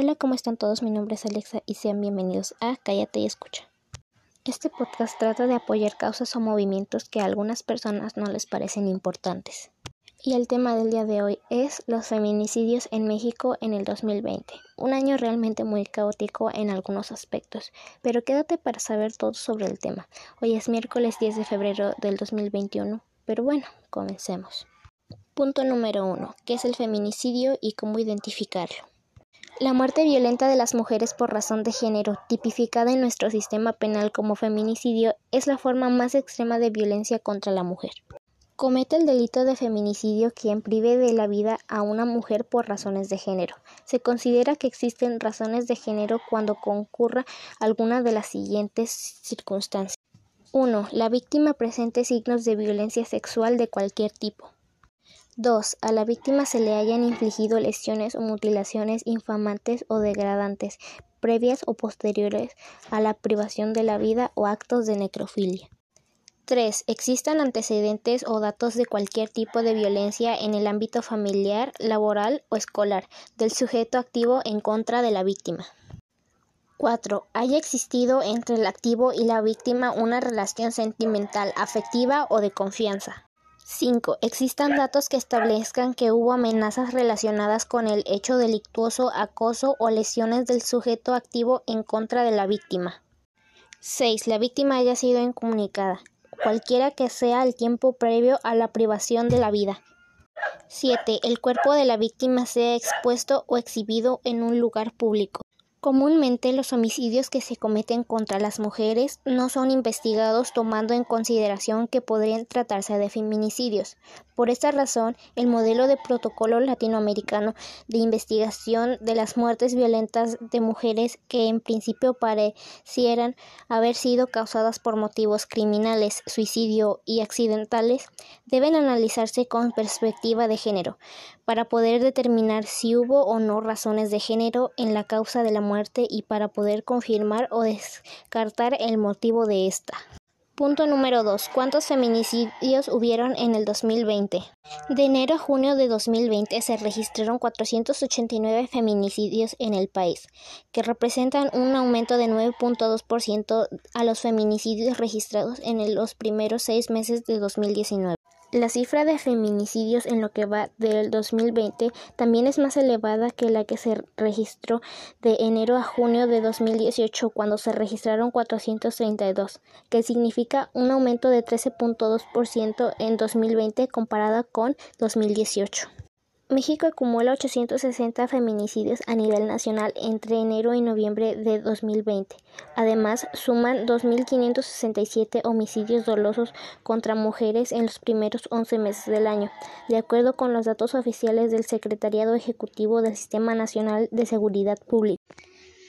Hola, ¿cómo están todos? Mi nombre es Alexa y sean bienvenidos a Cállate y Escucha. Este podcast trata de apoyar causas o movimientos que a algunas personas no les parecen importantes. Y el tema del día de hoy es los feminicidios en México en el 2020, un año realmente muy caótico en algunos aspectos, pero quédate para saber todo sobre el tema. Hoy es miércoles 10 de febrero del 2021, pero bueno, comencemos. Punto número 1. ¿Qué es el feminicidio y cómo identificarlo? La muerte violenta de las mujeres por razón de género, tipificada en nuestro sistema penal como feminicidio, es la forma más extrema de violencia contra la mujer. Comete el delito de feminicidio quien prive de la vida a una mujer por razones de género. Se considera que existen razones de género cuando concurra alguna de las siguientes circunstancias. 1. La víctima presente signos de violencia sexual de cualquier tipo. 2. A la víctima se le hayan infligido lesiones o mutilaciones infamantes o degradantes, previas o posteriores a la privación de la vida o actos de necrofilia. 3. Existan antecedentes o datos de cualquier tipo de violencia en el ámbito familiar, laboral o escolar del sujeto activo en contra de la víctima. 4. Haya existido entre el activo y la víctima una relación sentimental, afectiva o de confianza. 5. Existan datos que establezcan que hubo amenazas relacionadas con el hecho delictuoso, acoso o lesiones del sujeto activo en contra de la víctima. 6. La víctima haya sido incomunicada cualquiera que sea el tiempo previo a la privación de la vida. 7. El cuerpo de la víctima sea expuesto o exhibido en un lugar público. Comúnmente los homicidios que se cometen contra las mujeres no son investigados tomando en consideración que podrían tratarse de feminicidios. Por esta razón, el modelo de protocolo latinoamericano de investigación de las muertes violentas de mujeres que en principio parecieran haber sido causadas por motivos criminales, suicidio y accidentales, deben analizarse con perspectiva de género, para poder determinar si hubo o no razones de género en la causa de la muerte y para poder confirmar o descartar el motivo de esta. Punto número 2. ¿Cuántos feminicidios hubieron en el 2020? De enero a junio de 2020 se registraron 489 feminicidios en el país, que representan un aumento de 9.2% a los feminicidios registrados en los primeros seis meses de 2019. La cifra de feminicidios en lo que va del 2020 también es más elevada que la que se registró de enero a junio de 2018, cuando se registraron 432, que significa un aumento de 13.2% en 2020 comparada con 2018. México acumula 860 feminicidios a nivel nacional entre enero y noviembre de 2020. Además, suman 2.567 homicidios dolosos contra mujeres en los primeros 11 meses del año, de acuerdo con los datos oficiales del Secretariado Ejecutivo del Sistema Nacional de Seguridad Pública.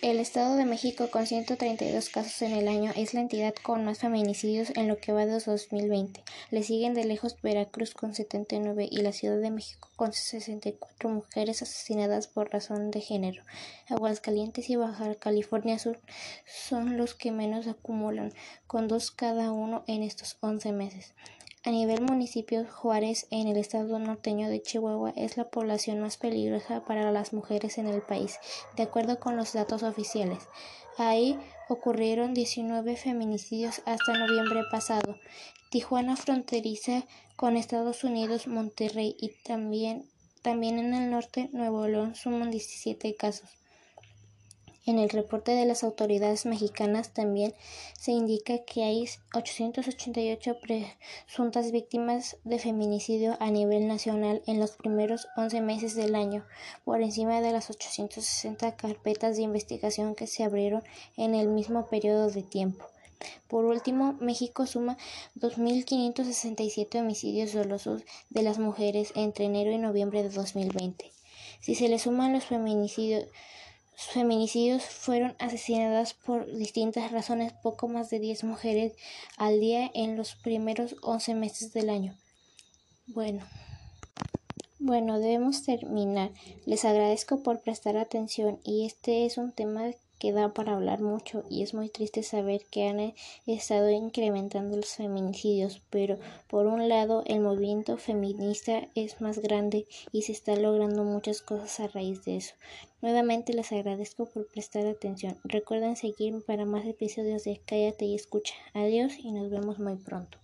El Estado de México, con 132 casos en el año, es la entidad con más feminicidios en lo que va de 2020. Le siguen de lejos Veracruz con 79 y la Ciudad de México con 64 mujeres asesinadas por razón de género. Aguascalientes y Baja California Sur son los que menos acumulan, con dos cada uno en estos 11 meses. A nivel municipio, Juárez, en el estado norteño de Chihuahua, es la población más peligrosa para las mujeres en el país, de acuerdo con los datos oficiales. Ahí ocurrieron 19 feminicidios hasta noviembre pasado. Tijuana fronteriza con Estados Unidos, Monterrey y también, también en el norte, Nuevo León, suman 17 casos. En el reporte de las autoridades mexicanas también se indica que hay 888 presuntas víctimas de feminicidio a nivel nacional en los primeros 11 meses del año, por encima de las 860 carpetas de investigación que se abrieron en el mismo periodo de tiempo. Por último, México suma 2.567 homicidios dolosos de las mujeres entre enero y noviembre de 2020. Si se le suman los feminicidios feminicidios fueron asesinadas por distintas razones poco más de 10 mujeres al día en los primeros 11 meses del año. Bueno. Bueno, debemos terminar. Les agradezco por prestar atención y este es un tema que da para hablar mucho y es muy triste saber que han estado incrementando los feminicidios, pero por un lado el movimiento feminista es más grande y se está logrando muchas cosas a raíz de eso. Nuevamente les agradezco por prestar atención. Recuerden seguirme para más episodios de Cállate y escucha. Adiós y nos vemos muy pronto.